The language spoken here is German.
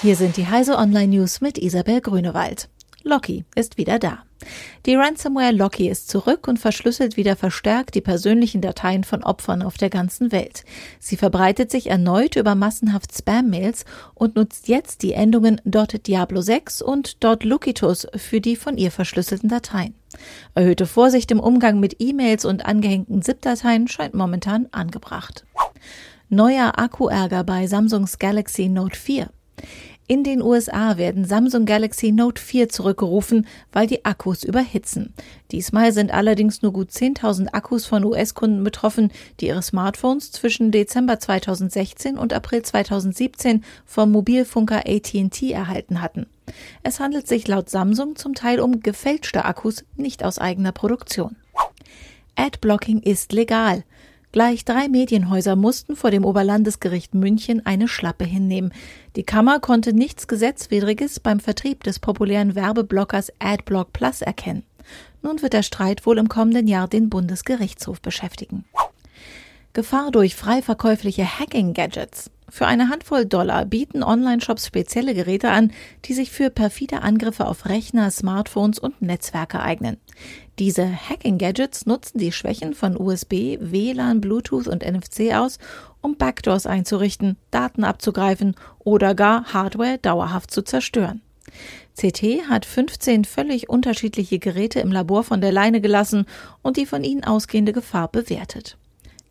Hier sind die Heise Online News mit Isabel Grünewald. Locky ist wieder da. Die Ransomware Locky ist zurück und verschlüsselt wieder verstärkt die persönlichen Dateien von Opfern auf der ganzen Welt. Sie verbreitet sich erneut über massenhaft Spam-Mails und nutzt jetzt die Endungen .diablo6 und .lucitus für die von ihr verschlüsselten Dateien. Erhöhte Vorsicht im Umgang mit E-Mails und angehängten ZIP-Dateien scheint momentan angebracht. Neuer Akkuärger bei Samsungs Galaxy Note 4. In den USA werden Samsung Galaxy Note 4 zurückgerufen, weil die Akkus überhitzen. Diesmal sind allerdings nur gut 10.000 Akkus von US-Kunden betroffen, die ihre Smartphones zwischen Dezember 2016 und April 2017 vom Mobilfunker AT&T erhalten hatten. Es handelt sich laut Samsung zum Teil um gefälschte Akkus, nicht aus eigener Produktion. Adblocking ist legal. Gleich drei Medienhäuser mussten vor dem Oberlandesgericht München eine Schlappe hinnehmen. Die Kammer konnte nichts Gesetzwidriges beim Vertrieb des populären Werbeblockers Adblock Plus erkennen. Nun wird der Streit wohl im kommenden Jahr den Bundesgerichtshof beschäftigen. Gefahr durch frei verkäufliche Hacking-Gadgets. Für eine Handvoll Dollar bieten Online-Shops spezielle Geräte an, die sich für perfide Angriffe auf Rechner, Smartphones und Netzwerke eignen. Diese Hacking-Gadgets nutzen die Schwächen von USB, WLAN, Bluetooth und NFC aus, um Backdoors einzurichten, Daten abzugreifen oder gar Hardware dauerhaft zu zerstören. CT hat 15 völlig unterschiedliche Geräte im Labor von der Leine gelassen und die von ihnen ausgehende Gefahr bewertet.